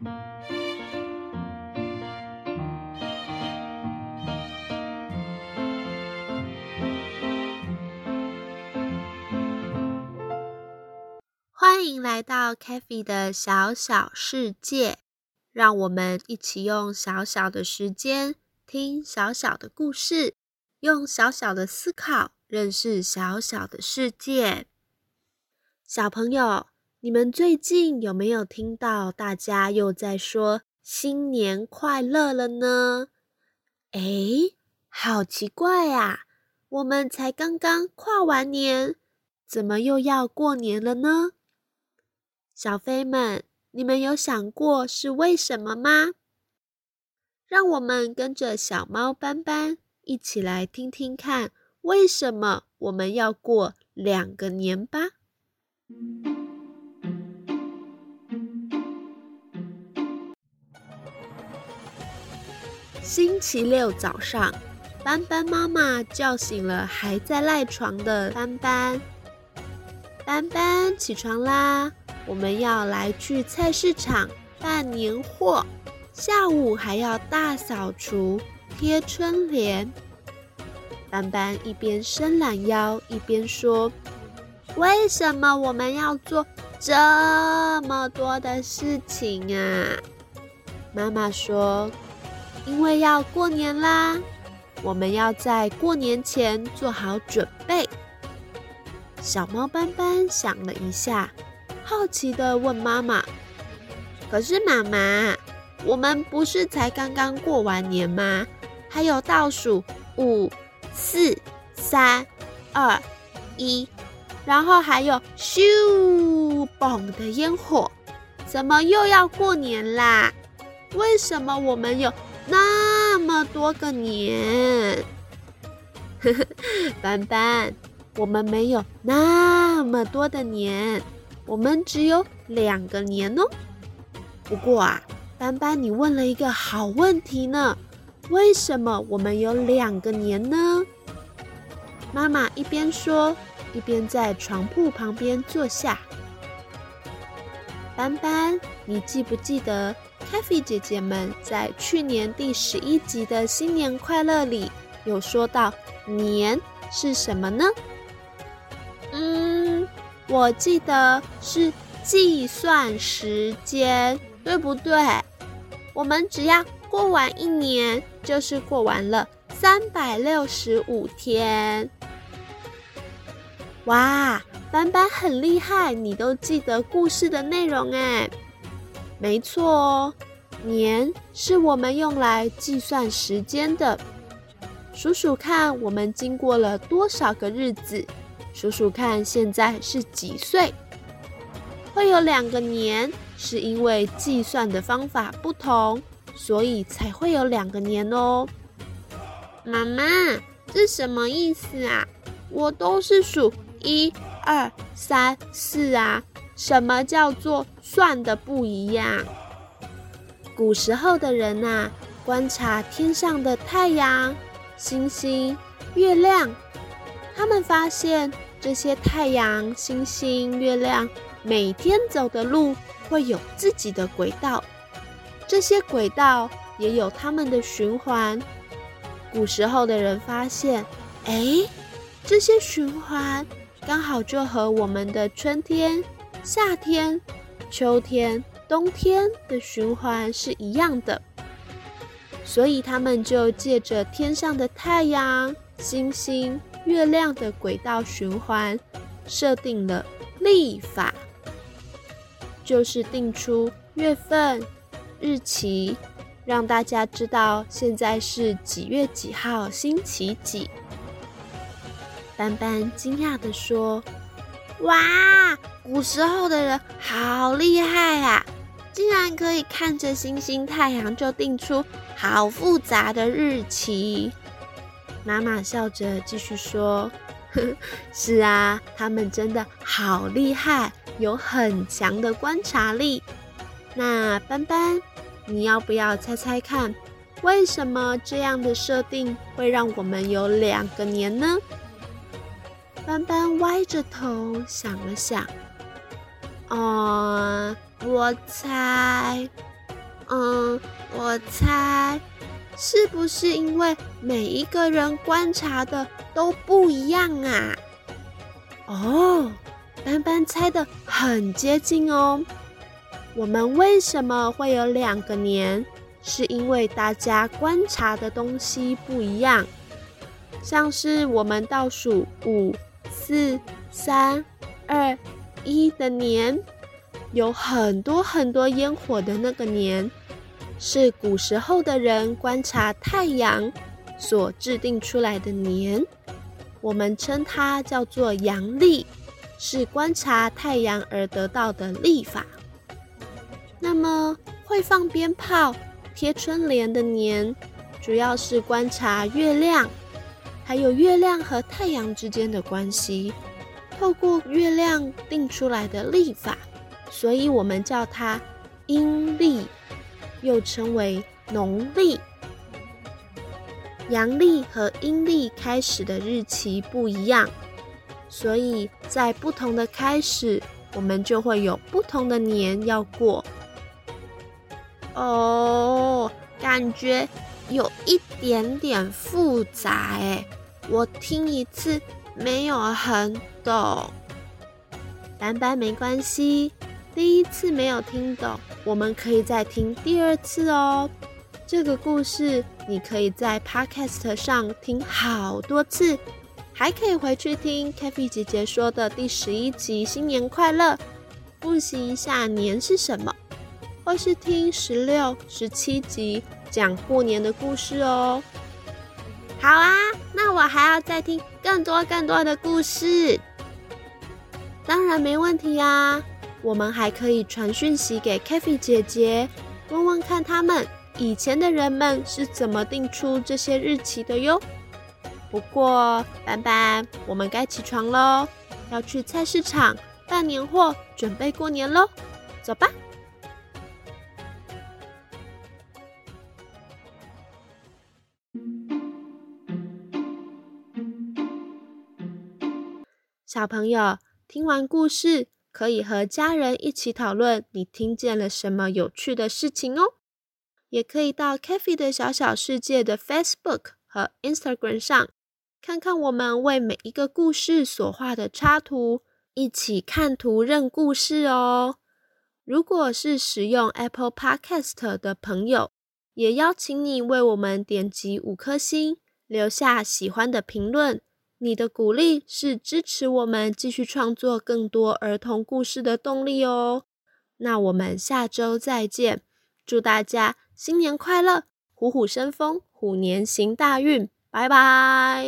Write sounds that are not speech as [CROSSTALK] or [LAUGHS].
欢迎来到 k a f e 的小小世界，让我们一起用小小的时间听小小的故事，用小小的思考认识小小的世界。小朋友，你们最近有没有听到大家又在说新年快乐了呢？哎，好奇怪呀！我们才刚刚跨完年，怎么又要过年了呢？小飞们，你们有想过是为什么吗？让我们跟着小猫斑斑一起来听听看，为什么我们要过两个年吧。星期六早上，斑斑妈妈叫醒了还在赖床的斑斑。斑斑，起床啦！我们要来去菜市场办年货，下午还要大扫除、贴春联。斑斑一边伸懒腰，一边说：“为什么我们要做这么多的事情啊？”妈妈说：“因为要过年啦，我们要在过年前做好准备。”小猫斑斑想了一下。好奇的问妈妈：“可是妈妈，我们不是才刚刚过完年吗？还有倒数五、四、三、二、一，然后还有咻嘣的烟火，怎么又要过年啦？为什么我们有那么多个年？”呵呵，斑斑，我们没有那么多的年。我们只有两个年哦。不过啊，斑斑，你问了一个好问题呢。为什么我们有两个年呢？妈妈一边说，一边在床铺旁边坐下。斑斑，你记不记得 c a f e 姐姐们在去年第十一集的新年快乐里有说到年是什么呢？嗯我记得是计算时间，对不对？我们只要过完一年，就是过完了三百六十五天。哇，斑斑很厉害，你都记得故事的内容哎。没错哦，年是我们用来计算时间的。数数看，我们经过了多少个日子？数数看，现在是几岁？会有两个年，是因为计算的方法不同，所以才会有两个年哦。妈妈，这什么意思啊？我都是数一二三四啊，什么叫做算的不一样？古时候的人呐，观察天上的太阳、星星、月亮，他们发现。这些太阳、星星、月亮每天走的路会有自己的轨道，这些轨道也有它们的循环。古时候的人发现，哎，这些循环刚好就和我们的春天、夏天、秋天、冬天的循环是一样的，所以他们就借着天上的太阳、星星。月亮的轨道循环设定了历法，就是定出月份、日期，让大家知道现在是几月几号，星期几。斑斑惊讶地说：“哇，古时候的人好厉害啊，竟然可以看着星星、太阳就定出好复杂的日期。”妈妈笑着继续说：“ [LAUGHS] 是啊，他们真的好厉害，有很强的观察力。那斑斑，你要不要猜猜看，为什么这样的设定会让我们有两个年呢？”斑斑歪着头想了想：“哦，我猜，嗯我猜，是不是因为每一个人观察的都不一样啊？哦，斑斑猜的很接近哦。我们为什么会有两个年？是因为大家观察的东西不一样。像是我们倒数五、四、三、二、一的年，有很多很多烟火的那个年，是古时候的人观察太阳所制定出来的年，我们称它叫做阳历，是观察太阳而得到的历法。那么会放鞭炮、贴春联的年，主要是观察月亮。还有月亮和太阳之间的关系，透过月亮定出来的历法，所以我们叫它阴历，又称为农历。阳历和阴历开始的日期不一样，所以在不同的开始，我们就会有不同的年要过。哦，感觉有一点点复杂哎。我听一次没有很懂，斑斑没关系。第一次没有听懂，我们可以再听第二次哦。这个故事你可以在 Podcast 上听好多次，还可以回去听 k a f e 姐姐说的第十一集“新年快乐”，复习一下年是什么，或是听十六、十七集讲过年的故事哦。好啊，那我还要再听更多更多的故事，当然没问题呀。我们还可以传讯息给 k a f e 姐姐，问问看他们以前的人们是怎么定出这些日期的哟。不过，斑斑，我们该起床喽，要去菜市场办年货，准备过年喽，走吧。小朋友听完故事，可以和家人一起讨论你听见了什么有趣的事情哦。也可以到 k a f e 的小小世界的 Facebook 和 Instagram 上，看看我们为每一个故事所画的插图，一起看图认故事哦。如果是使用 Apple Podcast 的朋友，也邀请你为我们点击五颗星，留下喜欢的评论。你的鼓励是支持我们继续创作更多儿童故事的动力哦。那我们下周再见，祝大家新年快乐，虎虎生风，虎年行大运，拜拜。